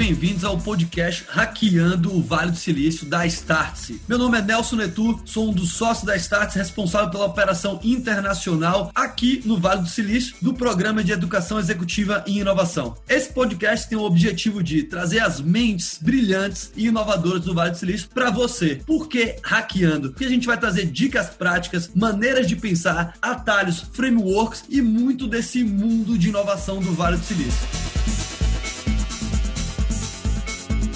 bem-vindos ao podcast Hackeando o Vale do Silício da Startse. Meu nome é Nelson Netu, sou um dos sócios da Startse, responsável pela operação internacional aqui no Vale do Silício do Programa de Educação Executiva e Inovação. Esse podcast tem o objetivo de trazer as mentes brilhantes e inovadoras do Vale do Silício para você. Por que hackeando? Porque a gente vai trazer dicas práticas, maneiras de pensar, atalhos, frameworks e muito desse mundo de inovação do Vale do Silício.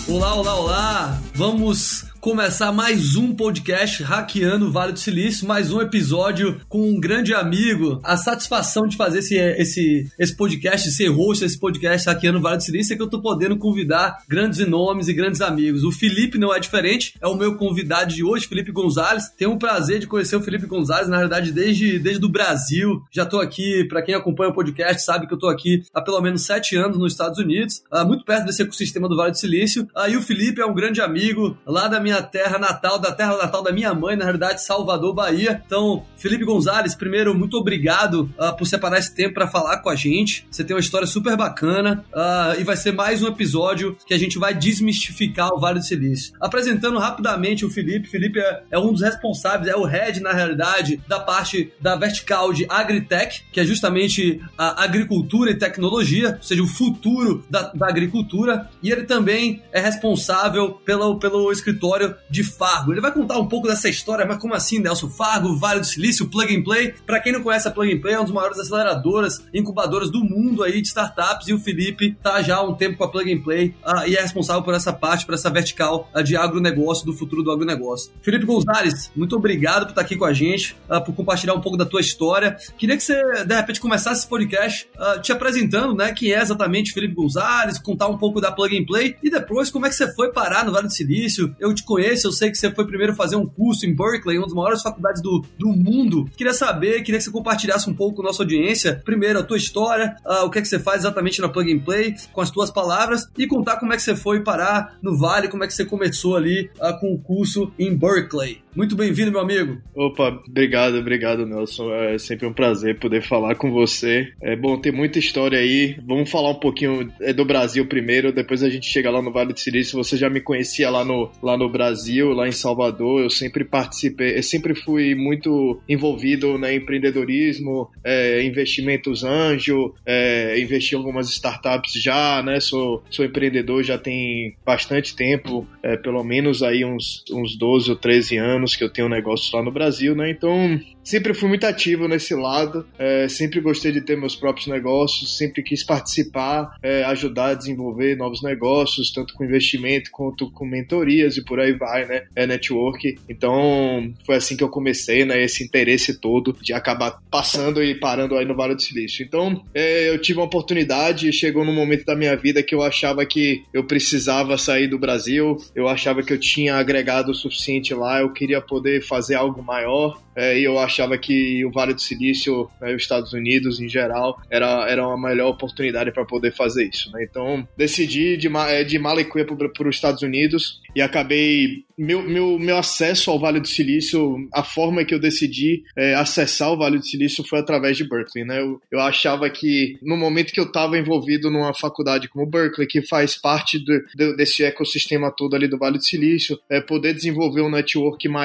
Olá, olá, olá! Vamos começar mais um podcast Hackeando o Vale do Silício, mais um episódio com um grande amigo. A satisfação de fazer esse, esse, esse podcast, ser host desse podcast Hackeando o Vale do Silício é que eu tô podendo convidar grandes nomes e grandes amigos. O Felipe não é diferente, é o meu convidado de hoje, Felipe Gonzalez. Tenho o prazer de conhecer o Felipe Gonzalez, na verdade, desde, desde o Brasil. Já tô aqui, para quem acompanha o podcast, sabe que eu tô aqui há pelo menos sete anos nos Estados Unidos, uh, muito perto desse ecossistema do Vale do Silício. Aí o Felipe é um grande amigo lá da minha minha terra natal, da terra natal da minha mãe, na realidade, Salvador, Bahia. Então, Felipe Gonzalez, primeiro, muito obrigado uh, por separar esse tempo para falar com a gente. Você tem uma história super bacana uh, e vai ser mais um episódio que a gente vai desmistificar o Vale do Silício. Apresentando rapidamente o Felipe, Felipe é, é um dos responsáveis, é o head, na realidade, da parte da vertical de Agritech, que é justamente a agricultura e tecnologia, ou seja, o futuro da, da agricultura. E ele também é responsável pelo, pelo escritório de Fargo. Ele vai contar um pouco dessa história, mas como assim, Nelson? Fargo, Vale do Silício, Plug and Play. Para quem não conhece a Plug and Play, é uma das maiores aceleradoras, incubadoras do mundo aí de startups e o Felipe tá já há um tempo com a Plug and Play uh, e é responsável por essa parte, por essa vertical uh, de agronegócio, do futuro do agronegócio. Felipe Gonzalez, muito obrigado por estar aqui com a gente, uh, por compartilhar um pouco da tua história. Queria que você, de repente, começasse esse podcast te apresentando, né, quem é exatamente Felipe Gonzalez, contar um pouco da Plug and Play e depois como é que você foi parar no Vale do Silício. Eu te conheço, eu sei que você foi primeiro fazer um curso em Berkeley, uma das maiores faculdades do, do mundo. Queria saber, queria que você compartilhasse um pouco com a nossa audiência. Primeiro, a tua história, uh, o que é que você faz exatamente na Plug and Play, com as tuas palavras, e contar como é que você foi parar no Vale, como é que você começou ali uh, com o curso em Berkeley. Muito bem-vindo, meu amigo. Opa, obrigado, obrigado, Nelson. É sempre um prazer poder falar com você. É bom ter muita história aí. Vamos falar um pouquinho é, do Brasil primeiro, depois a gente chega lá no Vale do Silício. Você já me conhecia lá no, lá no Brasil, lá em Salvador. Eu sempre participei, eu sempre fui muito envolvido no empreendedorismo, é, investimentos anjo, é, investi em algumas startups já, né? Sou, sou empreendedor já tem bastante tempo, é, pelo menos aí uns, uns 12 ou 13 anos anos que eu tenho negócios lá no Brasil, né? Então, sempre fui muito ativo nesse lado, é, sempre gostei de ter meus próprios negócios, sempre quis participar, é, ajudar a desenvolver novos negócios, tanto com investimento quanto com mentorias e por aí vai, né? É network. Então, foi assim que eu comecei, né? Esse interesse todo de acabar passando e parando aí no Vale do Silício. Então, é, eu tive uma oportunidade, chegou num momento da minha vida que eu achava que eu precisava sair do Brasil, eu achava que eu tinha agregado o suficiente lá, eu queria poder fazer algo maior, é, e eu achava que o Vale do Silício, né, os Estados Unidos em geral, era, era uma melhor oportunidade para poder fazer isso. Né? Então, decidi de, é, de Malicuia para os Estados Unidos e acabei. Meu, meu, meu acesso ao Vale do Silício, a forma que eu decidi é, acessar o Vale do Silício foi através de Berkeley. Né? Eu, eu achava que no momento que eu estava envolvido numa faculdade como Berkeley, que faz parte do, do, desse ecossistema todo ali do Vale do Silício, é, poder desenvolver um network maior,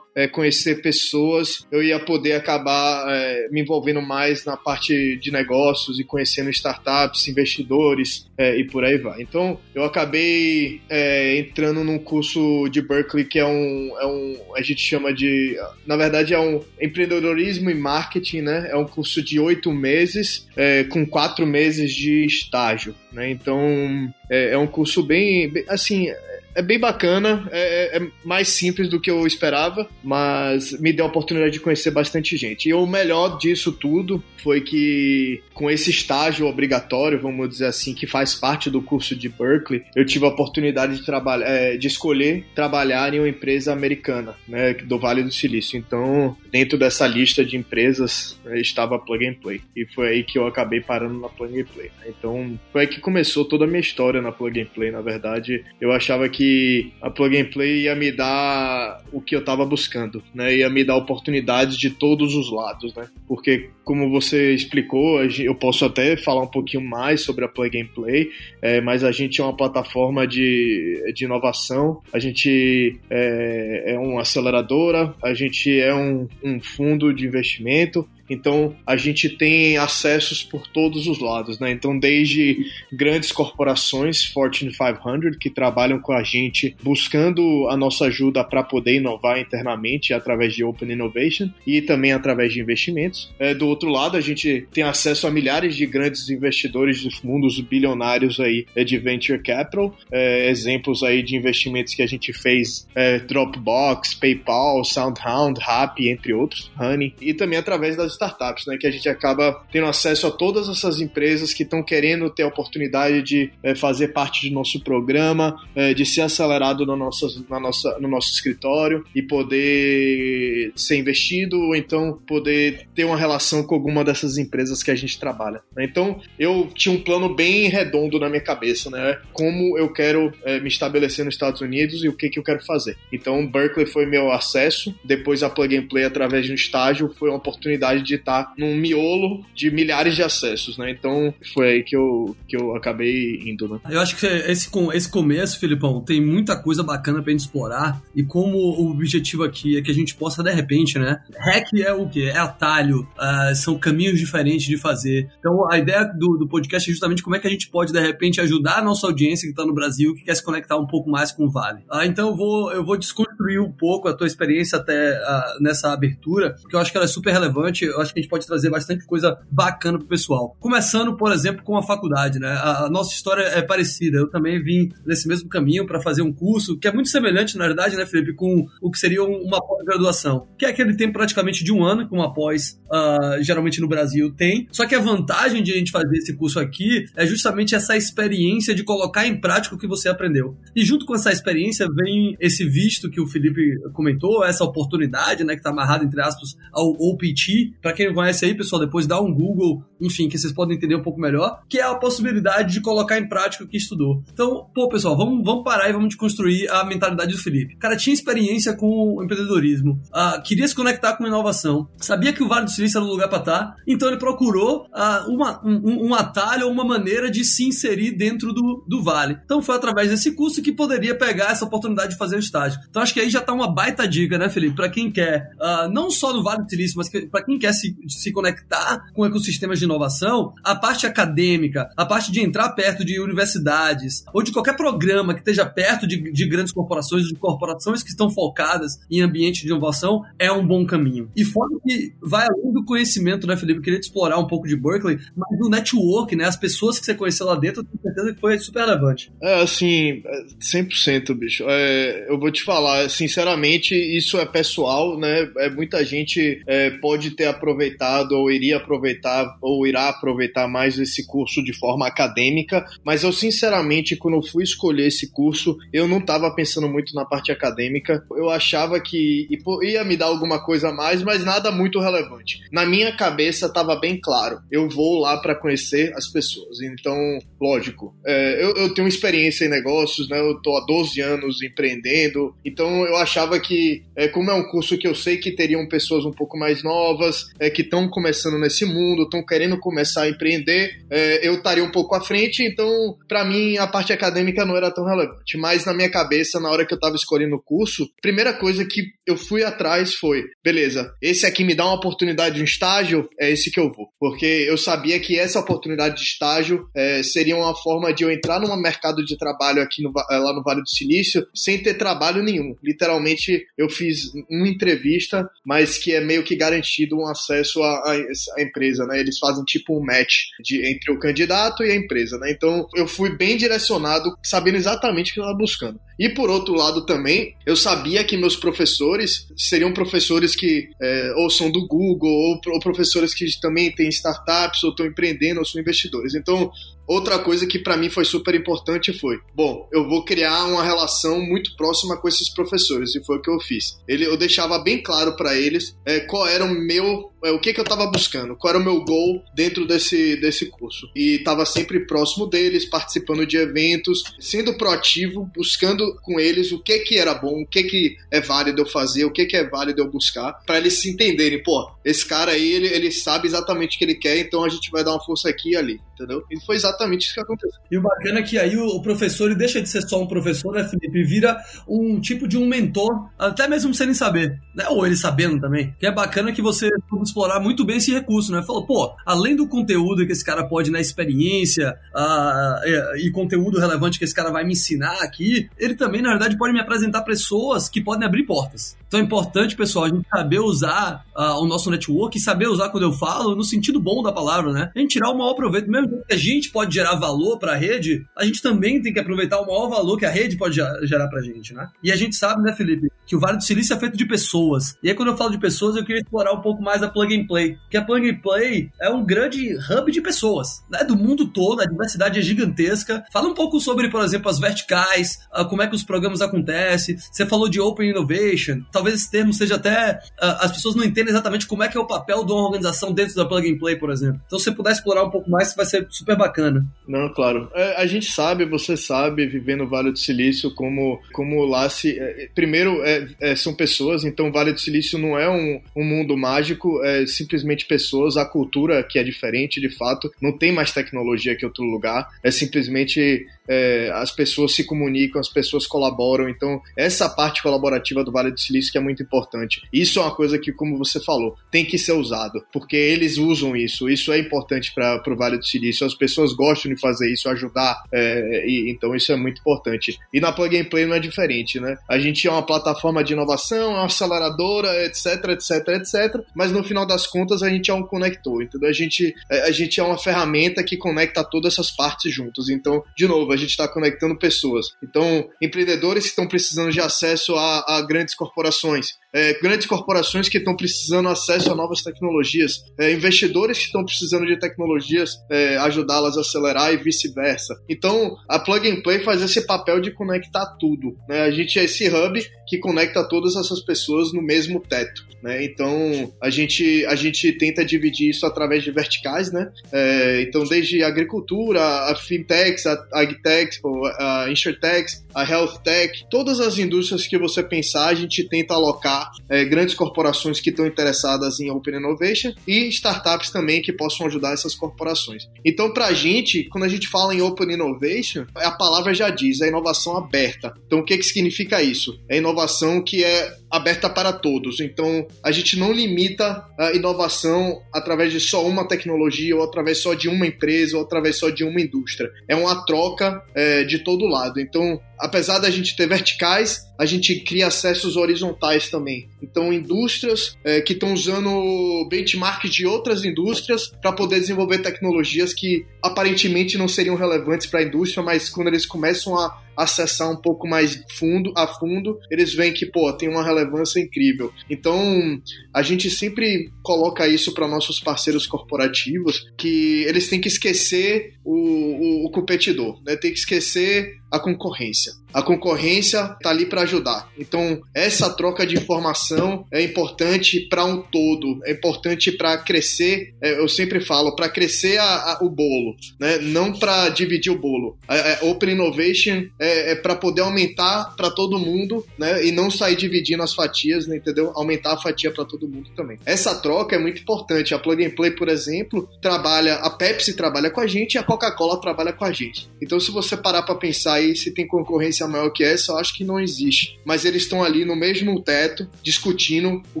é, conhecer pessoas pessoas, eu ia poder acabar é, me envolvendo mais na parte de negócios e conhecendo startups, investidores é, e por aí vai. Então, eu acabei é, entrando num curso de Berkeley que é um, é um, a gente chama de, na verdade, é um empreendedorismo e marketing, né? É um curso de oito meses é, com quatro meses de estágio, né? Então, é, é um curso bem, bem assim, é bem bacana, é, é, mais simples do que eu esperava, mas me deu a oportunidade de conhecer bastante gente. E o melhor disso tudo foi que, com esse estágio obrigatório, vamos dizer assim, que faz parte do curso de Berkeley, eu tive a oportunidade de, é, de escolher trabalhar em uma empresa americana, né, do Vale do Silício. Então, dentro dessa lista de empresas né, estava a Plug and Play. E foi aí que eu acabei parando na Plug and Play. Então, foi aí que começou toda a minha história na Plug and Play, na verdade. Eu achava que que a Plug and Play ia me dar o que eu estava buscando, né? Ia me dar oportunidades de todos os lados, né? Porque como você explicou, eu posso até falar um pouquinho mais sobre a Plug and Play, é, mas a gente é uma plataforma de, de inovação, a gente é, é uma aceleradora, a gente é um, um fundo de investimento, então a gente tem acessos por todos os lados, né? Então desde grandes corporações, Fortune 500, que trabalham com a gente buscando a nossa ajuda para poder inovar internamente através de Open Innovation e também através de investimentos. É, do outro lado, a gente tem acesso a milhares de grandes investidores de fundos bilionários aí é, de venture capital, é, exemplos aí de investimentos que a gente fez, é, Dropbox, PayPal, SoundHound, Rappi, entre outros, Honey, e também através das startups, né? Que a gente acaba tendo acesso a todas essas empresas que estão querendo ter a oportunidade de é, fazer parte do nosso programa, é, de ser acelerado no nosso, na nossa, no nosso escritório e poder ser investido ou então poder ter uma relação com alguma dessas empresas que a gente trabalha. Né? Então eu tinha um plano bem redondo na minha cabeça, né? Como eu quero é, me estabelecer nos Estados Unidos e o que, que eu quero fazer. Então Berkeley foi meu acesso, depois a Plug and Play através de um estágio foi uma oportunidade de estar num miolo de milhares de acessos, né? Então foi aí que eu, que eu acabei indo, né? Eu acho que esse, esse começo, Filipão, tem muita coisa bacana pra gente explorar e como o objetivo aqui é que a gente possa, de repente, né? Hack é o quê? É atalho, uh, são caminhos diferentes de fazer. Então a ideia do, do podcast é justamente como é que a gente pode, de repente, ajudar a nossa audiência que está no Brasil, que quer se conectar um pouco mais com o Vale. Uh, então eu vou, eu vou desconstruir um pouco a tua experiência até uh, nessa abertura, porque eu acho que ela é super relevante eu acho que a gente pode trazer bastante coisa bacana pro pessoal. Começando, por exemplo, com a faculdade, né? A, a nossa história é parecida. Eu também vim nesse mesmo caminho para fazer um curso que é muito semelhante, na verdade, né, Felipe, com o que seria uma pós-graduação, que é aquele tempo praticamente de um ano que uma pós, uh, geralmente no Brasil, tem. Só que a vantagem de a gente fazer esse curso aqui é justamente essa experiência de colocar em prática o que você aprendeu. E junto com essa experiência vem esse visto que o Felipe comentou, essa oportunidade, né, que está amarrada, entre aspas, ao OPT, para quem não conhece aí, pessoal, depois dá um Google, enfim, que vocês podem entender um pouco melhor, que é a possibilidade de colocar em prática o que estudou. Então, pô, pessoal, vamos, vamos parar e vamos construir a mentalidade do Felipe. O cara tinha experiência com empreendedorismo, uh, queria se conectar com inovação, sabia que o Vale do Silício era o lugar para estar, tá, então ele procurou uh, uma, um, um atalho ou uma maneira de se inserir dentro do, do Vale. Então foi através desse curso que poderia pegar essa oportunidade de fazer o estágio. Então acho que aí já tá uma baita dica, né, Felipe, para quem quer, uh, não só no Vale do Silício, mas para quem quer se, se conectar com ecossistemas de inovação, a parte acadêmica, a parte de entrar perto de universidades ou de qualquer programa que esteja perto de, de grandes corporações, de corporações que estão focadas em ambiente de inovação, é um bom caminho. E fora que vai além do conhecimento, né, Felipe? Eu queria te explorar um pouco de Berkeley, mas do network, né? As pessoas que você conheceu lá dentro, eu tenho certeza que foi super relevante. É, assim, 100%, bicho. É, eu vou te falar, sinceramente, isso é pessoal, né? É, muita gente é, pode ter aproveitado ou iria aproveitar ou irá aproveitar mais esse curso de forma acadêmica, mas eu sinceramente quando eu fui escolher esse curso, eu não estava pensando muito na parte acadêmica. Eu achava que ia me dar alguma coisa a mais, mas nada muito relevante. Na minha cabeça estava bem claro, eu vou lá para conhecer as pessoas. Então, lógico, é, eu, eu, tenho experiência em negócios, né? Eu tô há 12 anos empreendendo, então eu achava que, é, como é um curso que eu sei que teriam pessoas um pouco mais novas, é, que estão começando nesse mundo, estão querendo começar a empreender, é, eu estaria um pouco à frente, então, para mim, a parte acadêmica não era tão relevante. Mas na minha cabeça, na hora que eu estava escolhendo o curso, primeira coisa que eu fui atrás foi: beleza, esse aqui me dá uma oportunidade de um estágio, é esse que eu vou. Porque eu sabia que essa oportunidade de estágio é, seria uma forma de eu entrar no mercado de trabalho aqui no, é, lá no Vale do Silício sem ter trabalho nenhum. Literalmente, eu fiz uma entrevista, mas que é meio que garantido um acesso à, à, empresa, né? Eles fazem tipo um match de, entre o candidato e a empresa, né? Então eu fui bem direcionado, sabendo exatamente o que eu estava buscando. E por outro lado também, eu sabia que meus professores seriam professores que é, ou são do Google, ou, ou professores que também têm startups, ou estão empreendendo, ou são investidores. Então, Outra coisa que para mim foi super importante foi, bom, eu vou criar uma relação muito próxima com esses professores e foi o que eu fiz. Ele, eu deixava bem claro para eles é, qual era o meu o que, que eu estava buscando, qual era o meu goal dentro desse, desse curso. E estava sempre próximo deles, participando de eventos, sendo proativo, buscando com eles o que que era bom, o que que é válido eu fazer, o que que é válido eu buscar, para eles se entenderem, pô, esse cara aí, ele, ele sabe exatamente o que ele quer, então a gente vai dar uma força aqui e ali, entendeu? E foi exatamente isso que aconteceu. E o bacana é que aí o, professor ele deixa de ser só um professor, né, Felipe? Vira um tipo de um mentor, até mesmo sem ele saber, né? Ou ele sabendo também. Que é bacana que você pode explorar muito bem esse recurso, né? Falou, pô, além do conteúdo que esse cara pode na experiência uh, e, e conteúdo relevante que esse cara vai me ensinar aqui, ele também, na verdade, pode me apresentar pessoas que podem abrir portas. Então é importante, pessoal, a gente saber usar uh, o nosso network e saber usar quando eu falo no sentido bom da palavra, né? A gente tirar o maior proveito. Mesmo que a gente pode gerar valor para a rede, a gente também tem que aproveitar o maior valor que a rede pode gerar pra gente, né? E a gente sabe, né, Felipe, que o Vale do Silício é feito de pessoas. E aí, quando eu falo de pessoas, eu queria explorar um pouco mais a Plug and Play. Que a Plug and Play é um grande hub de pessoas, né? Do mundo todo, a diversidade é gigantesca. Fala um pouco sobre, por exemplo, as verticais, uh, como é que os programas acontecem. Você falou de Open Innovation. Talvez esse termo seja até. Uh, as pessoas não entendem exatamente como é que é o papel de uma organização dentro da Plug and Play, por exemplo. Então, se você puder explorar um pouco mais, vai ser super bacana. Não, claro. É, a gente sabe, você sabe, viver no Vale do Silício, como, como lá se. É, primeiro, é, é, são pessoas, então o Vale do Silício não é um, um mundo mágico, é simplesmente pessoas, a cultura que é diferente, de fato, não tem mais tecnologia que outro lugar, é simplesmente é, as pessoas se comunicam, as pessoas colaboram. Então, essa parte colaborativa do Vale do Silício que é muito importante. Isso é uma coisa que, como você falou, tem que ser usado, porque eles usam isso. Isso é importante para o Vale do Silício. As pessoas gostam de fazer isso, ajudar. É, e, então, isso é muito importante. E na Plug and Play não é diferente, né? A gente é uma plataforma de inovação, é uma aceleradora, etc, etc, etc. Mas no final das contas, a gente é um conector, entendeu? A gente, é, a gente é uma ferramenta que conecta todas essas partes juntas. Então, de novo, a gente está conectando pessoas. Então, empreendedores que estão precisando de acesso a, a grandes corporações, é, grandes corporações que estão precisando acesso a novas tecnologias, é, investidores que estão precisando de tecnologias, é, ajudá-las a acelerar e vice-versa. Então, a Plug and Play faz esse papel de conectar tudo. Né? A gente é esse hub que conecta todas essas pessoas no mesmo teto. Né? Então, a gente, a gente tenta dividir isso através de verticais. Né? É, então, desde a agricultura, a fintechs, a agtechs, a insurtechs, a health tech, todas as indústrias que você pensar, a gente tenta alocar é, grandes corporações que estão interessadas em Open Innovation e startups também que possam ajudar essas corporações. Então, para a gente, quando a gente fala em Open Innovation, a palavra já diz, é inovação aberta. Então, o que, que significa isso? É inovação que é aberta para todos. Então, a gente não limita a inovação através de só uma tecnologia, ou através só de uma empresa, ou através só de uma indústria. É uma troca é, de todo lado. Então, apesar da gente ter verticais, a gente cria acessos horizontais também. Então, indústrias é, que estão usando benchmark de outras indústrias para poder desenvolver tecnologias que aparentemente não seriam relevantes para a indústria, mas quando eles começam a acessar um pouco mais fundo a fundo, eles veem que, pô, tem uma relevância incrível. Então, a gente sempre coloca isso para nossos parceiros corporativos, que eles têm que esquecer o, o, o competidor, né? Tem que esquecer a concorrência. A concorrência está ali para ajudar. Então, essa troca de informação é importante para um todo, é importante para crescer. É, eu sempre falo, para crescer a, a, o bolo, né? não para dividir o bolo. A, a Open Innovation é, é para poder aumentar para todo mundo né? e não sair dividindo as fatias, né? entendeu? Aumentar a fatia para todo mundo também. Essa troca é muito importante. A Plug and Play, por exemplo, trabalha, a Pepsi trabalha com a gente e a Coca-Cola trabalha com a gente. Então, se você parar para pensar aí se tem concorrência maior que essa, eu acho que não existe. Mas eles estão ali no mesmo teto, discutindo o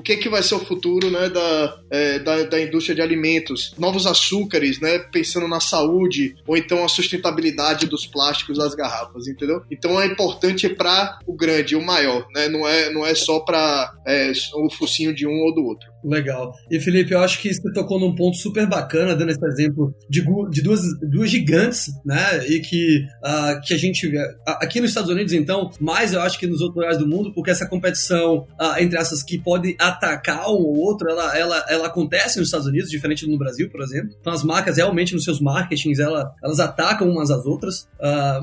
que, que vai ser o futuro né, da, é, da, da, indústria de alimentos, novos açúcares, né, pensando na saúde, ou então a sustentabilidade dos plásticos das garrafas, entendeu? Então é importante para o grande, o maior, né? não, é, não é só para é, o focinho de um ou do outro. Legal. E Felipe, eu acho que você tocou num ponto super bacana, dando esse exemplo de, de duas, duas gigantes, né? E que, uh, que a gente. Uh, aqui nos Estados Unidos, então, mais eu acho que nos outros lugares do mundo, porque essa competição uh, entre essas que pode atacar um ou outro, ela, ela, ela acontece nos Estados Unidos, diferente do no Brasil, por exemplo. Então, as marcas realmente nos seus marketings, ela, elas atacam umas às outras.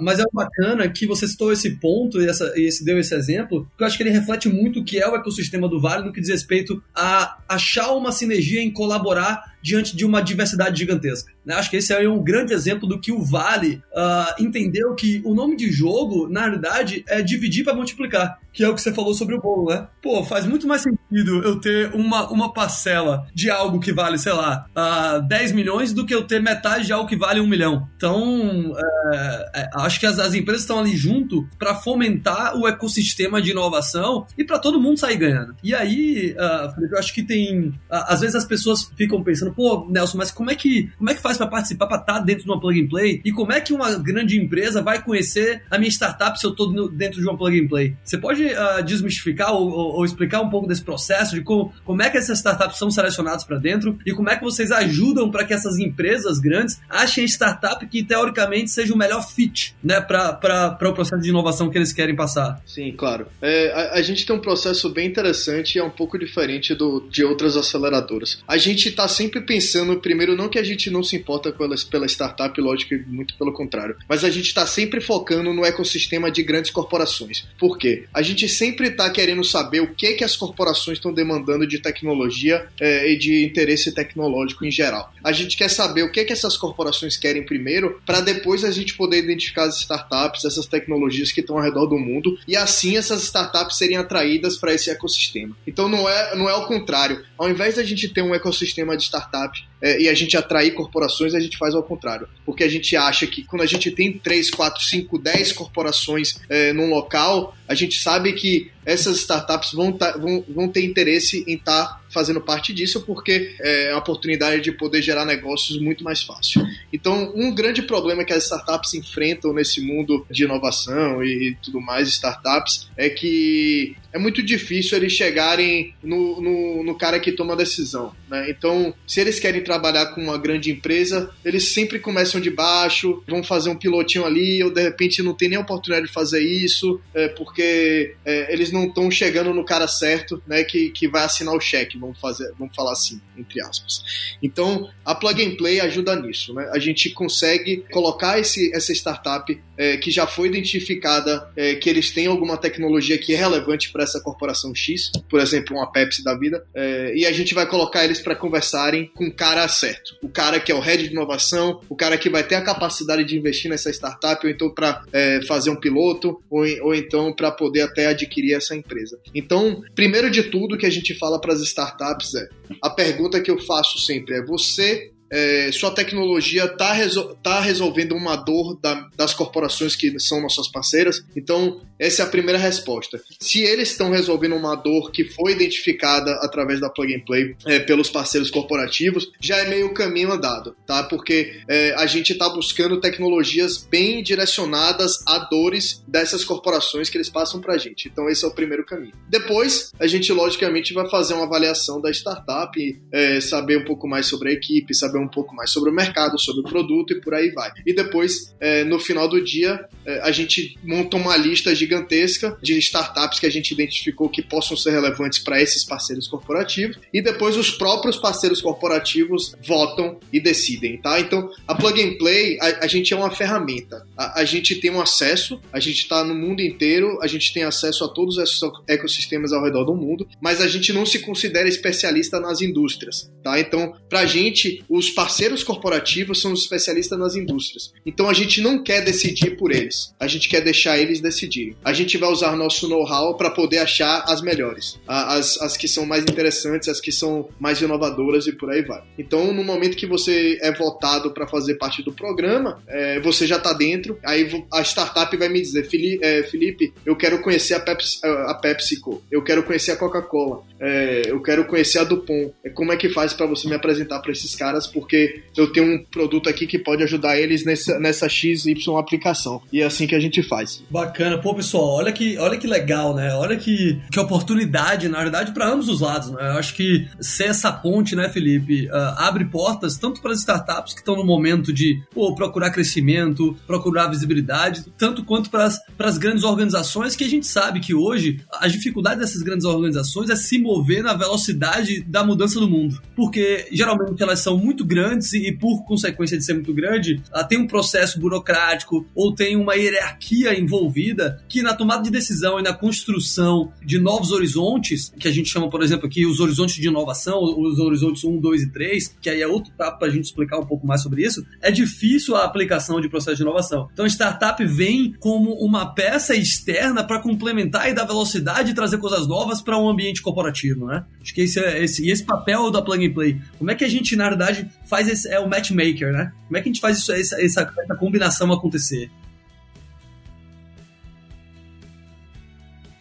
Mas é bacana que você citou esse ponto e, essa, e esse, deu esse exemplo, que eu acho que ele reflete muito o que é o ecossistema do Vale no que diz respeito a achar uma sinergia em colaborar diante de uma diversidade gigantesca. Né? Acho que esse é um grande exemplo do que o Vale uh, entendeu que o nome de jogo, na realidade, é dividir para multiplicar, que é o que você falou sobre o bolo, né? Pô, faz muito mais sentido eu ter uma, uma parcela de algo que vale, sei lá, uh, ah, 10 milhões do que eu ter metade de algo que vale um milhão. Então, é, é, acho que as, as empresas estão ali junto para fomentar o ecossistema de inovação e para todo mundo sair ganhando. E aí, uh, eu acho que tem. às vezes as pessoas ficam pensando pô, Nelson, mas como é que, como é que faz para participar, para estar tá dentro de uma plug and play? E como é que uma grande empresa vai conhecer a minha startup se eu estou dentro de uma plug and play? Você pode uh, desmistificar ou, ou, ou, explicar um pouco desse processo de como, como é que essas startups são selecionadas para dentro e como é que vocês ajudam para que essas empresas grandes achem startup que teoricamente seja o melhor fit, né, para o processo de inovação que eles querem passar? Sim, claro. É, a, a, gente tem um processo bem interessante e é um pouco diferente do, de outras aceleradoras. A gente está sempre sempre pensando, primeiro, não que a gente não se importa pela, pela startup, lógico, muito pelo contrário, mas a gente está sempre focando no ecossistema de grandes corporações. Por quê? A gente sempre está querendo saber o que, que as corporações estão demandando de tecnologia é, e de interesse tecnológico em geral. A gente quer saber o que, que essas corporações querem primeiro, para depois a gente poder identificar as startups, essas tecnologias que estão ao redor do mundo, e assim essas startups serem atraídas para esse ecossistema. Então não é, não é o contrário. Ao invés da gente ter um ecossistema de startups startup é, e a gente atrair corporações, a gente faz ao contrário. Porque a gente acha que quando a gente tem 3, 4, 5, 10 corporações é, num local, a gente sabe que essas startups vão, tá, vão, vão ter interesse em estar tá fazendo parte disso, porque é a oportunidade de poder gerar negócios muito mais fácil. Então, um grande problema que as startups enfrentam nesse mundo de inovação e tudo mais, startups, é que é muito difícil eles chegarem no, no, no cara que toma a decisão. Né? Então, se eles querem trabalhar com uma grande empresa, eles sempre começam de baixo, vão fazer um pilotinho ali, ou de repente não tem nem oportunidade de fazer isso, é, porque é, eles não estão chegando no cara certo, né, que, que vai assinar o cheque, vamos, fazer, vamos falar assim, entre aspas. Então, a Plug and Play ajuda nisso. Né? A gente consegue colocar esse, essa startup é, que já foi identificada é, que eles têm alguma tecnologia que é relevante para essa corporação X, por exemplo, uma Pepsi da vida, é, e a gente vai colocar eles para conversarem com o cara certo. O cara que é o head de inovação, o cara que vai ter a capacidade de investir nessa startup, ou então para é, fazer um piloto, ou, ou então para poder até adquirir essa empresa. Então, primeiro de tudo que a gente fala para as startups é: a pergunta que eu faço sempre é: você é, sua tecnologia está resol tá resolvendo uma dor da, das corporações que são nossas parceiras. Então, essa é a primeira resposta. Se eles estão resolvendo uma dor que foi identificada através da Plug and Play é, pelos parceiros corporativos, já é meio caminho andado, tá? Porque é, a gente está buscando tecnologias bem direcionadas a dores dessas corporações que eles passam para a gente. Então, esse é o primeiro caminho. Depois, a gente logicamente vai fazer uma avaliação da startup, é, saber um pouco mais sobre a equipe, saber um pouco mais sobre o mercado, sobre o produto e por aí vai. E depois, é, no final do dia, é, a gente monta uma lista gigantesca de startups que a gente identificou que possam ser relevantes para esses parceiros corporativos e depois os próprios parceiros corporativos votam e decidem, tá? Então, a Plug and Play, a, a gente é uma ferramenta. A, a gente tem um acesso, a gente está no mundo inteiro, a gente tem acesso a todos esses ecossistemas ao redor do mundo, mas a gente não se considera especialista nas indústrias, tá? Então, para a gente, os os parceiros corporativos são os especialistas nas indústrias. Então a gente não quer decidir por eles. A gente quer deixar eles decidirem. A gente vai usar nosso know-how para poder achar as melhores, as, as que são mais interessantes, as que são mais inovadoras e por aí vai. Então, no momento que você é votado para fazer parte do programa, é, você já está dentro. Aí a startup vai me dizer, é, Felipe, eu quero conhecer a, Pepsi, a PepsiCo, eu quero conhecer a Coca-Cola, é, eu quero conhecer a Dupont. Como é que faz para você me apresentar para esses caras? Porque eu tenho um produto aqui que pode ajudar eles nessa, nessa XY aplicação. E é assim que a gente faz. Bacana. Pô, pessoal, olha que, olha que legal, né? Olha que, que oportunidade, na verdade, para ambos os lados, né? Eu acho que ser essa ponte, né, Felipe, uh, abre portas tanto para as startups que estão no momento de pô, procurar crescimento, procurar visibilidade, tanto quanto para as grandes organizações que a gente sabe que hoje a dificuldade dessas grandes organizações é se mover na velocidade da mudança do mundo. Porque geralmente elas são muito grandes e, por consequência de ser muito grande, uh, tem um processo burocrático ou tem uma hierarquia envolvida que na tomada de decisão e na construção de novos horizontes, que a gente chama, por exemplo, aqui os horizontes de inovação, os horizontes 1, 2 e 3, que aí é outro papo para a gente explicar um pouco mais sobre isso, é difícil a aplicação de processo de inovação. Então, a startup vem como uma peça externa para complementar e dar velocidade e trazer coisas novas para um ambiente corporativo, né? Acho que esse é esse, esse papel da Plug and Play. Como é que a gente, na verdade, faz esse, é o matchmaker, né? Como é que a gente faz isso, essa, essa, combinação acontecer?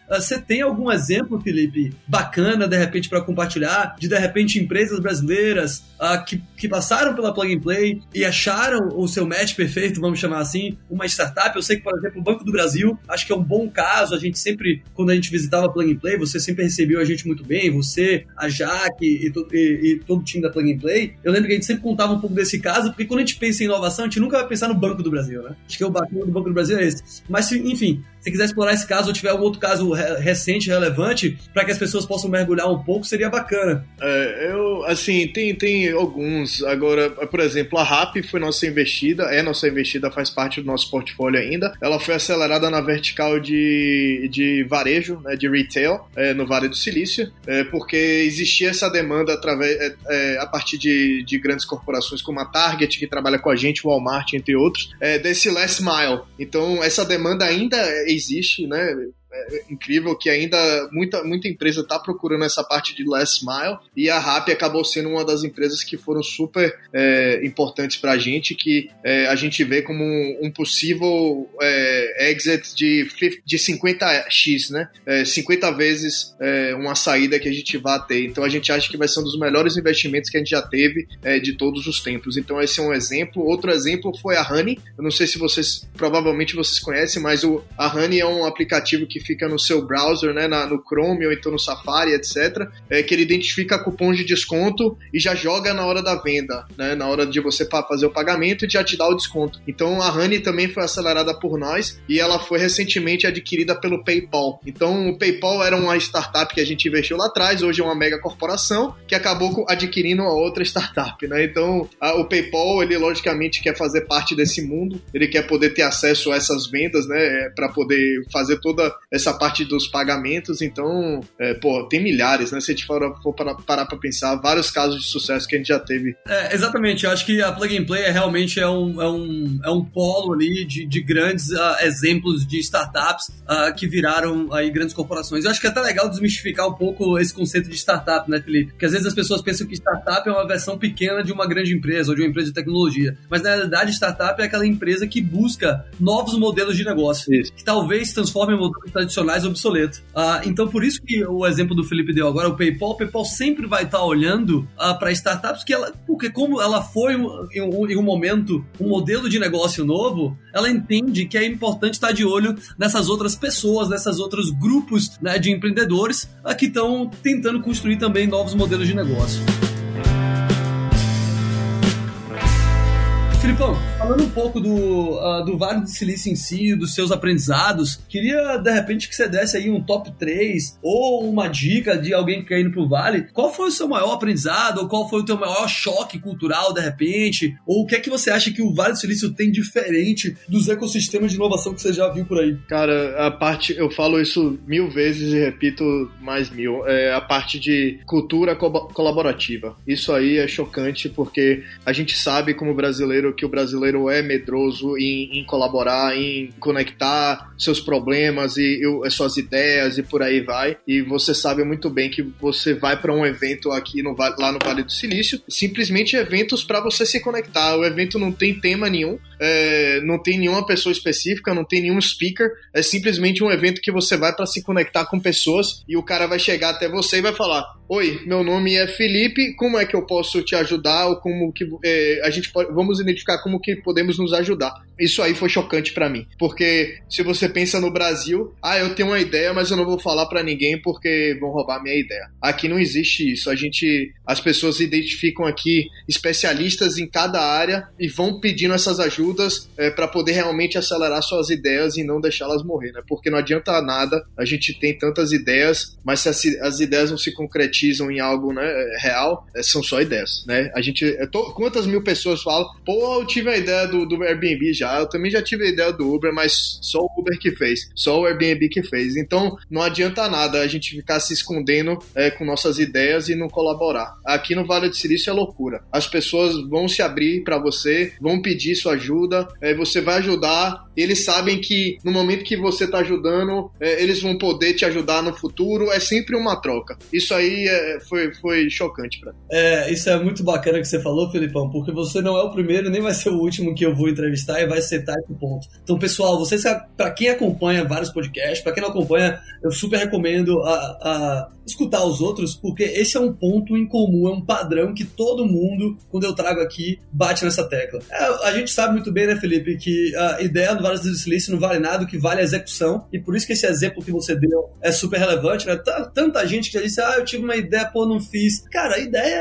Você tem algum exemplo, Felipe, bacana, de repente, para compartilhar, de de repente empresas brasileiras uh, que, que passaram pela Plug and Play e acharam o seu match perfeito, vamos chamar assim, uma startup? Eu sei que, por exemplo, o Banco do Brasil, acho que é um bom caso. A gente sempre, quando a gente visitava a Plug and Play, você sempre recebeu a gente muito bem, você, a Jaque e, to, e, e todo o time da Plug and Play. Eu lembro que a gente sempre contava um pouco desse caso, porque quando a gente pensa em inovação, a gente nunca vai pensar no Banco do Brasil, né? Acho que o bacana do Banco do Brasil é esse. Mas, enfim, se quiser explorar esse caso ou tiver algum outro caso recente, relevante, para que as pessoas possam mergulhar um pouco, seria bacana. É, eu, assim, tem, tem alguns. Agora, por exemplo, a RAP foi nossa investida, é nossa investida, faz parte do nosso portfólio ainda. Ela foi acelerada na vertical de, de varejo, né, de retail, é, no Vale do Silício, é, porque existia essa demanda através, é, é, a partir de, de grandes corporações como a Target, que trabalha com a gente, o Walmart, entre outros, é, desse last mile. Então, essa demanda ainda existe, né? É incrível que ainda muita, muita empresa está procurando essa parte de last mile e a RAP acabou sendo uma das empresas que foram super é, importantes para a gente, que é, a gente vê como um, um possível é, exit de, de 50x, né? 50 é, vezes é, uma saída que a gente vai ter. Então a gente acha que vai ser um dos melhores investimentos que a gente já teve é, de todos os tempos. Então esse é um exemplo. Outro exemplo foi a Honey. Eu não sei se vocês, provavelmente vocês conhecem, mas o, a Honey é um aplicativo que fica no seu browser, né, na, no Chrome ou então no Safari, etc., é que ele identifica cupons de desconto e já joga na hora da venda, né, na hora de você fazer o pagamento e já te dá o desconto. Então a Honey também foi acelerada por nós e ela foi recentemente adquirida pelo PayPal. Então o PayPal era uma startup que a gente investiu lá atrás, hoje é uma mega corporação que acabou adquirindo uma outra startup, né? Então a, o PayPal ele logicamente quer fazer parte desse mundo, ele quer poder ter acesso a essas vendas, né, para poder fazer toda essa parte dos pagamentos, então, é, pô, tem milhares, né? Se a gente for, for parar para pensar, vários casos de sucesso que a gente já teve. É, exatamente, eu acho que a Plug and Play é realmente é um, é um, é um polo ali de, de grandes uh, exemplos de startups uh, que viraram aí grandes corporações. Eu acho que é até legal desmistificar um pouco esse conceito de startup, né, Felipe? Porque às vezes as pessoas pensam que startup é uma versão pequena de uma grande empresa ou de uma empresa de tecnologia. Mas na realidade, startup é aquela empresa que busca novos modelos de negócio, Isso. que talvez transformem modelos tradicionais obsoleto. Uh, então, por isso que o exemplo do Felipe deu agora, o PayPal, o PayPal sempre vai estar olhando uh, para startups que ela, porque como ela foi em um, em um, momento um modelo de negócio novo, ela entende que é importante estar de olho nessas outras pessoas, nessas outros grupos né, de empreendedores uh, que estão tentando construir também novos modelos de negócio. Filipão, falando um pouco do, uh, do Vale do Silício em si, dos seus aprendizados, queria de repente que você desse aí um top 3 ou uma dica de alguém que quer ir pro Vale. Qual foi o seu maior aprendizado? Ou qual foi o teu maior choque cultural de repente? Ou o que é que você acha que o Vale do Silício tem diferente dos ecossistemas de inovação que você já viu por aí? Cara, a parte, eu falo isso mil vezes e repito mais mil, é a parte de cultura co colaborativa. Isso aí é chocante porque a gente sabe como brasileiro que o brasileiro é medroso em, em colaborar, em conectar seus problemas e, e, suas ideias e por aí vai. E você sabe muito bem que você vai para um evento aqui no, lá no Vale do Silício, simplesmente eventos para você se conectar. O evento não tem tema nenhum, é, não tem nenhuma pessoa específica, não tem nenhum speaker. É simplesmente um evento que você vai para se conectar com pessoas e o cara vai chegar até você e vai falar: Oi, meu nome é Felipe, como é que eu posso te ajudar? Ou como que é, a gente pode. Vamos identificar como que podemos nos ajudar. Isso aí foi chocante para mim, porque se você pensa no Brasil, ah, eu tenho uma ideia, mas eu não vou falar para ninguém porque vão roubar minha ideia. Aqui não existe isso. A gente, as pessoas identificam aqui especialistas em cada área e vão pedindo essas ajudas ajudas é, para poder realmente acelerar suas ideias e não deixá-las morrer, né? Porque não adianta nada a gente tem tantas ideias, mas se as, as ideias não se concretizam em algo né, real, é, são só ideias, né? A gente, é, tô, quantas mil pessoas falam, pô, eu tive a ideia do, do Airbnb já, eu também já tive a ideia do Uber, mas só o Uber que fez, só o Airbnb que fez. Então, não adianta nada a gente ficar se escondendo é, com nossas ideias e não colaborar. Aqui no Vale do Silício é loucura. As pessoas vão se abrir para você, vão pedir sua ajuda, é, você vai ajudar. Eles sabem que no momento que você está ajudando, é, eles vão poder te ajudar no futuro. É sempre uma troca. Isso aí é, foi, foi chocante para mim. É, isso é muito bacana que você falou, Felipão, porque você não é o primeiro nem vai ser o último que eu vou entrevistar e vai sentar esse ponto. Então, pessoal, vocês, para quem acompanha vários podcasts, para quem não acompanha, eu super recomendo a, a escutar os outros, porque esse é um ponto em comum, é um padrão que todo mundo, quando eu trago aqui, bate nessa tecla. É, a gente sabe muito bem, né, Felipe, que a ideia do Vale do Silício não vale nada, o que vale é a execução, e por isso que esse exemplo que você deu é super relevante, né? Tanta gente que já disse, ah, eu tive uma ideia, pô, não fiz. Cara, a ideia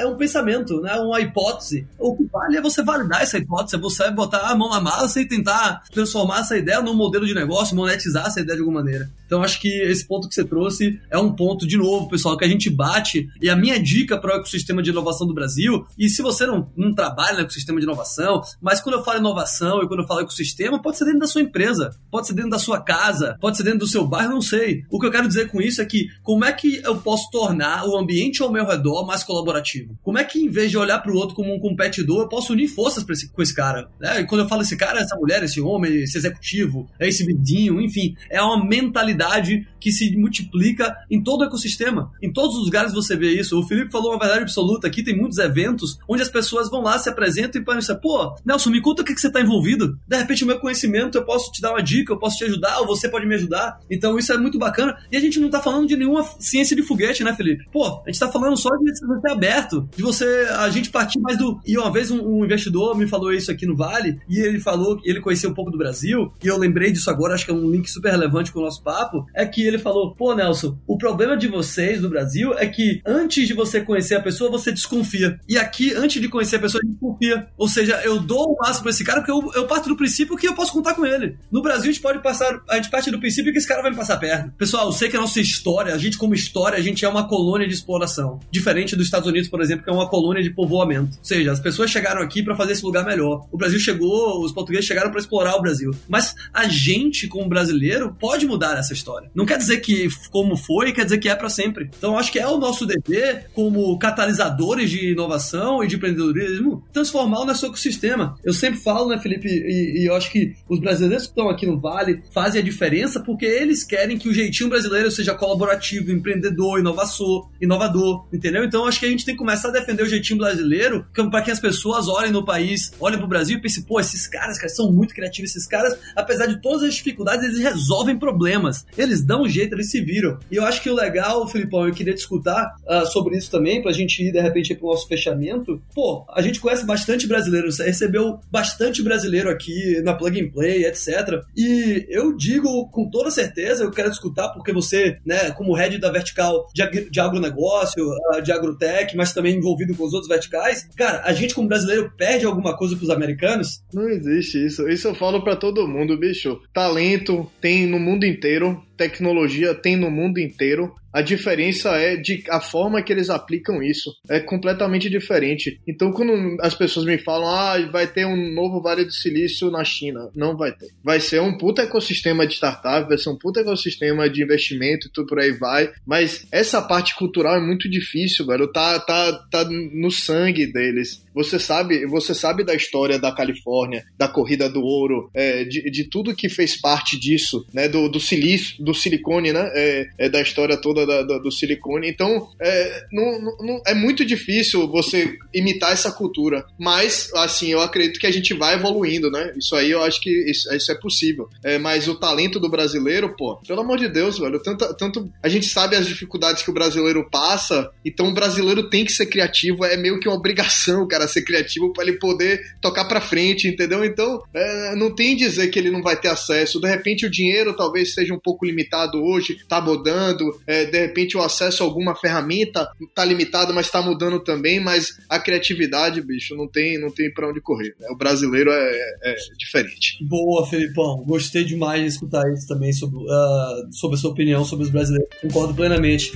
é um pensamento, né? Uma hipótese. O que vale é você validar essa hipótese, é você botar a mão na massa e tentar transformar essa ideia num modelo de negócio, monetizar essa ideia de alguma maneira. Então, acho que esse ponto que você trouxe é um ponto, de novo, pessoal, que a gente bate. E a minha dica para o ecossistema de inovação do Brasil, e se você não, não trabalha no ecossistema de inovação, mas quando eu falo inovação e quando eu falo ecossistema, pode ser dentro da sua empresa, pode ser dentro da sua casa, pode ser dentro do seu bairro, não sei. O que eu quero dizer com isso é que como é que eu posso tornar o ambiente ao meu redor mais colaborativo? Como é que, em vez de olhar para o outro como um competidor, eu posso unir forças esse, com esse cara? Né? E quando eu falo esse cara, essa mulher, esse homem, esse executivo, é esse vidinho, enfim, é uma mentalidade que se multiplica em todo o ecossistema. Em todos os lugares você vê isso. O Felipe falou uma verdade absoluta. Aqui tem muitos eventos onde as pessoas vão lá, se apresentam e pensam, pô, Nelson, me conta o que, que você está envolvido. De repente, meu conhecimento, eu posso te dar uma dica, eu posso te ajudar, ou você pode me ajudar. Então, isso é muito bacana. E a gente não está falando de nenhuma ciência de foguete, né, Felipe? Pô, a gente está falando só de você aberto, de você, a gente partir mais do... E uma vez um, um investidor me falou isso aqui no Vale, e ele falou que ele conhecia um pouco do Brasil, e eu lembrei disso agora, acho que é um link super relevante com o nosso papo, papo é que ele falou: pô, Nelson, o problema de vocês do Brasil é que antes de você conhecer a pessoa, você desconfia. E aqui, antes de conhecer a pessoa, a gente confia. Ou seja, eu dou o máximo pra esse cara porque eu, eu parto do princípio que eu posso contar com ele. No Brasil, a gente pode passar, a gente parte do princípio que esse cara vai me passar perto. Pessoal, eu sei que a nossa história, a gente como história, a gente é uma colônia de exploração. Diferente dos Estados Unidos, por exemplo, que é uma colônia de povoamento. Ou seja, as pessoas chegaram aqui para fazer esse lugar melhor. O Brasil chegou, os portugueses chegaram para explorar o Brasil. Mas a gente, como brasileiro, pode mudar essa história. Não quer dizer que como foi, quer dizer que é para sempre. Então acho que é o nosso dever, como catalisadores de inovação e de empreendedorismo, transformar o nosso ecossistema. Eu sempre falo, né, Felipe, e, e eu acho que os brasileiros que estão aqui no Vale fazem a diferença porque eles querem que o jeitinho brasileiro seja colaborativo, empreendedor, inovador, inovador, entendeu? Então acho que a gente tem que começar a defender o jeitinho brasileiro para que as pessoas olhem no país, olhem pro Brasil e pensem, pô, esses caras, cara, são muito criativos, esses caras, apesar de todas as dificuldades, eles resolvem problemas. Eles dão um jeito, eles se viram. E eu acho que o legal, Filipão, eu queria te escutar uh, sobre isso também, pra gente ir de repente pro nosso fechamento. Pô, a gente conhece bastante brasileiro, recebeu bastante brasileiro aqui na Plug and Play, etc. E eu digo com toda certeza, eu quero escutar porque você, né, como head da vertical de, de agronegócio, uh, de agrotech, mas também envolvido com os outros verticais, cara, a gente como brasileiro perde alguma coisa pros americanos? Não existe isso. Isso eu falo para todo mundo, bicho. Talento tem no mundo inteiro tecnologia tem no mundo inteiro. A diferença é de a forma que eles aplicam isso. É completamente diferente. Então, quando as pessoas me falam, ah, vai ter um novo Vale do Silício na China, não vai ter. Vai ser um puta ecossistema de startup, vai ser um puta ecossistema de investimento e tudo por aí vai. Mas essa parte cultural é muito difícil, velho. Tá, tá, tá no sangue deles. Você sabe, você sabe da história da Califórnia, da corrida do ouro, é, de, de tudo que fez parte disso, né? Do, do silício, do silicone, né? É, é da história toda da, da, do silicone. Então, é, não, não, é muito difícil você imitar essa cultura. Mas, assim, eu acredito que a gente vai evoluindo, né? Isso aí eu acho que isso, isso é possível. É, mas o talento do brasileiro, pô, pelo amor de Deus, velho, tanto, tanto a gente sabe as dificuldades que o brasileiro passa, então o brasileiro tem que ser criativo, é meio que uma obrigação, cara cara ser criativo para ele poder tocar para frente, entendeu? Então, é, não tem dizer que ele não vai ter acesso. De repente, o dinheiro talvez seja um pouco limitado hoje, tá mudando, é, de repente o acesso a alguma ferramenta tá limitado, mas tá mudando também, mas a criatividade, bicho, não tem, não tem para onde correr. Né? O brasileiro é, é, diferente. Boa, Felipão. Gostei demais de escutar isso também sobre, uh, sobre a sua opinião sobre os brasileiros. Concordo plenamente.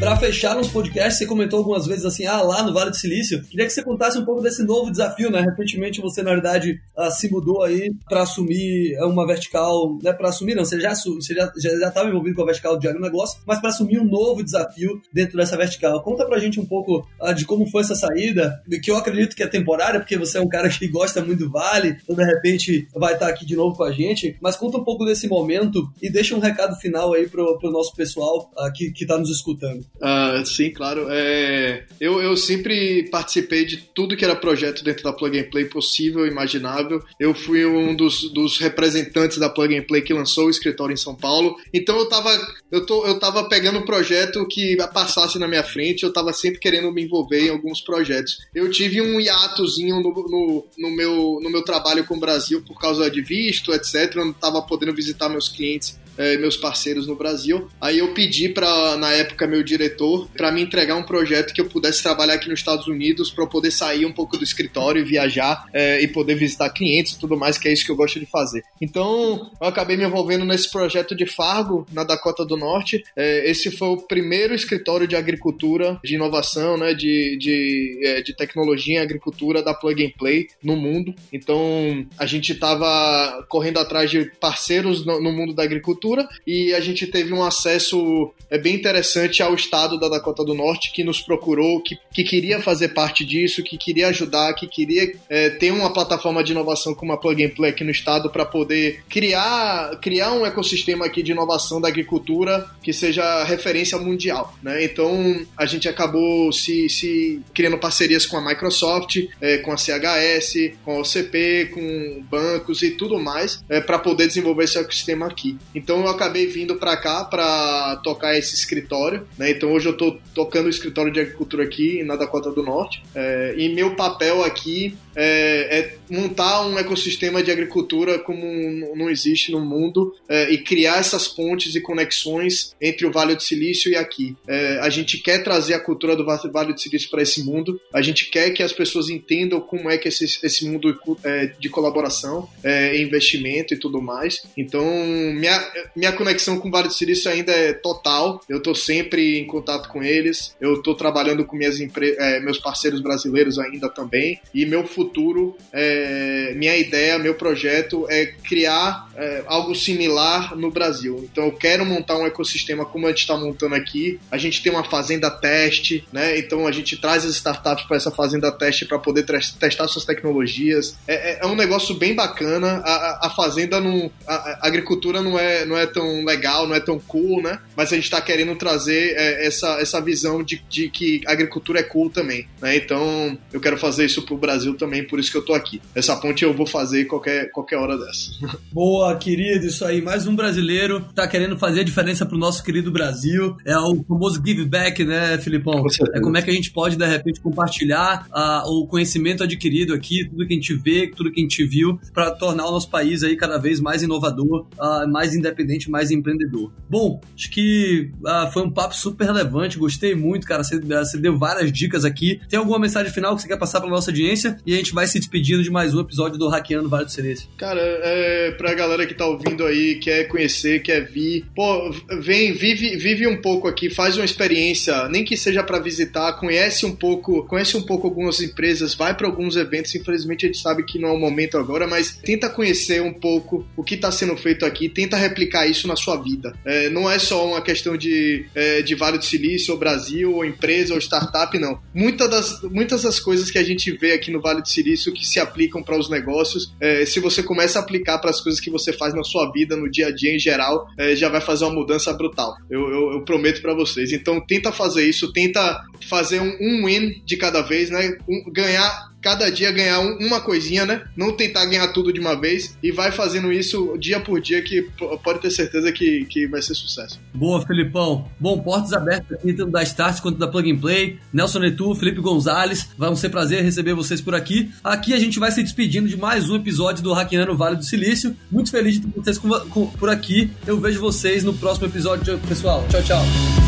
Para fechar nos podcasts, você comentou algumas vezes assim, ah, lá no Vale do Silício. Queria que você contasse um pouco desse novo desafio, né? Recentemente você, na verdade, uh, se mudou aí para assumir uma vertical, né? Para assumir, não, você já você já já estava envolvido com a vertical de agronegócio, mas para assumir um novo desafio dentro dessa vertical. Conta pra gente um pouco uh, de como foi essa saída, que eu acredito que é temporária, porque você é um cara que gosta muito do Vale, então de repente vai estar aqui de novo com a gente. Mas conta um pouco desse momento e deixa um recado final aí pro, pro nosso pessoal uh, que, que tá nos escutando. Uh, sim, claro. É, eu, eu sempre participei de tudo que era projeto dentro da Plug and Play possível imaginável. Eu fui um dos, dos representantes da Plug and Play que lançou o escritório em São Paulo. Então eu tava, eu tô, eu tava pegando um projeto que passasse na minha frente, eu tava sempre querendo me envolver em alguns projetos. Eu tive um hiatozinho no, no, no meu, no meu trabalho com o Brasil por causa de visto, etc. Eu não tava podendo visitar meus clientes é, meus parceiros no Brasil. Aí eu pedi para na época meu diretor para me entregar um projeto que eu pudesse trabalhar aqui nos Estados Unidos para poder sair um pouco do escritório e viajar é, e poder visitar clientes e tudo mais, que é isso que eu gosto de fazer. Então eu acabei me envolvendo nesse projeto de Fargo na Dakota do Norte. É, esse foi o primeiro escritório de agricultura, de inovação, né, de, de, é, de tecnologia em agricultura da Plug and Play no mundo. Então a gente estava correndo atrás de parceiros no, no mundo da agricultura e a gente teve um acesso é, bem interessante ao estado da Dakota do Norte que nos procurou, que, que queria fazer parte disso, que queria ajudar, que queria é, ter uma plataforma de inovação como a Plug and Play aqui no estado para poder criar, criar um ecossistema aqui de inovação da agricultura que seja referência mundial. Né? Então a gente acabou se, se criando parcerias com a Microsoft, é, com a CHS, com a OCP, com bancos e tudo mais é, para poder desenvolver esse ecossistema aqui. Então então eu acabei vindo para cá para tocar esse escritório, né? Então hoje eu tô tocando o escritório de agricultura aqui na Dakota do Norte. É, e meu papel aqui é, é, montar um ecossistema de agricultura como não existe no mundo é, e criar essas pontes e conexões entre o Vale do Silício e aqui. É, a gente quer trazer a cultura do Vale do Silício para esse mundo. A gente quer que as pessoas entendam como é que esse, esse mundo é, de colaboração, é, investimento e tudo mais. Então minha minha conexão com o Vale do Silício ainda é total. Eu estou sempre em contato com eles. Eu estou trabalhando com minhas é, meus parceiros brasileiros ainda também. E meu futuro, é, minha ideia, meu projeto é criar é, algo similar no Brasil. Então eu quero montar um ecossistema como a gente está montando aqui. A gente tem uma fazenda teste, né? Então a gente traz as startups para essa fazenda teste para poder testar suas tecnologias. É, é, é, um negócio bem bacana. A, a fazenda não, a, a agricultura não é não é tão legal, não é tão cool, né? Mas a gente está querendo trazer é, essa, essa visão de, de que a agricultura é cool também, né? Então eu quero fazer isso pro Brasil também, por isso que eu tô aqui. Essa ponte eu vou fazer qualquer, qualquer hora dessa. Boa, querido, isso aí. Mais um brasileiro tá querendo fazer a diferença pro nosso querido Brasil. É o famoso give back, né, Filipão? É como é que a gente pode, de repente, compartilhar uh, o conhecimento adquirido aqui, tudo que a gente vê, tudo que a gente viu, para tornar o nosso país aí cada vez mais inovador, uh, mais independente independente, mais empreendedor. Bom, acho que ah, foi um papo super relevante, gostei muito, cara. Você, você, deu várias dicas aqui. Tem alguma mensagem final que você quer passar para nossa audiência? E a gente vai se despedindo de mais um episódio do Hackeando Vale do Silício. Cara, é, pra galera que tá ouvindo aí, quer conhecer, quer vir, pô, vem, vive, vive um pouco aqui, faz uma experiência, nem que seja para visitar, conhece um pouco, conhece um pouco algumas empresas, vai para alguns eventos. Infelizmente a gente sabe que não é o momento agora, mas tenta conhecer um pouco o que tá sendo feito aqui, tenta replicar aplicar isso na sua vida. É, não é só uma questão de, é, de Vale do Silício, ou Brasil, ou empresa, ou startup, não. Muitas das, muitas das coisas que a gente vê aqui no Vale do Silício que se aplicam para os negócios, é, se você começa a aplicar para as coisas que você faz na sua vida, no dia a dia em geral, é, já vai fazer uma mudança brutal. Eu, eu, eu prometo para vocês. Então tenta fazer isso, tenta fazer um, um win de cada vez, né? Um, ganhar cada dia ganhar um, uma coisinha, né? Não tentar ganhar tudo de uma vez e vai fazendo isso dia por dia que pode ter certeza que, que vai ser sucesso. Boa, Felipão. Bom, portas abertas aqui, tanto da Start quanto da Plug and Play. Nelson Netu, Felipe Gonzalez, vai ser prazer receber vocês por aqui. Aqui a gente vai se despedindo de mais um episódio do Hackeando Vale do Silício. Muito feliz de ter vocês por aqui. Eu vejo vocês no próximo episódio, pessoal. Tchau, tchau.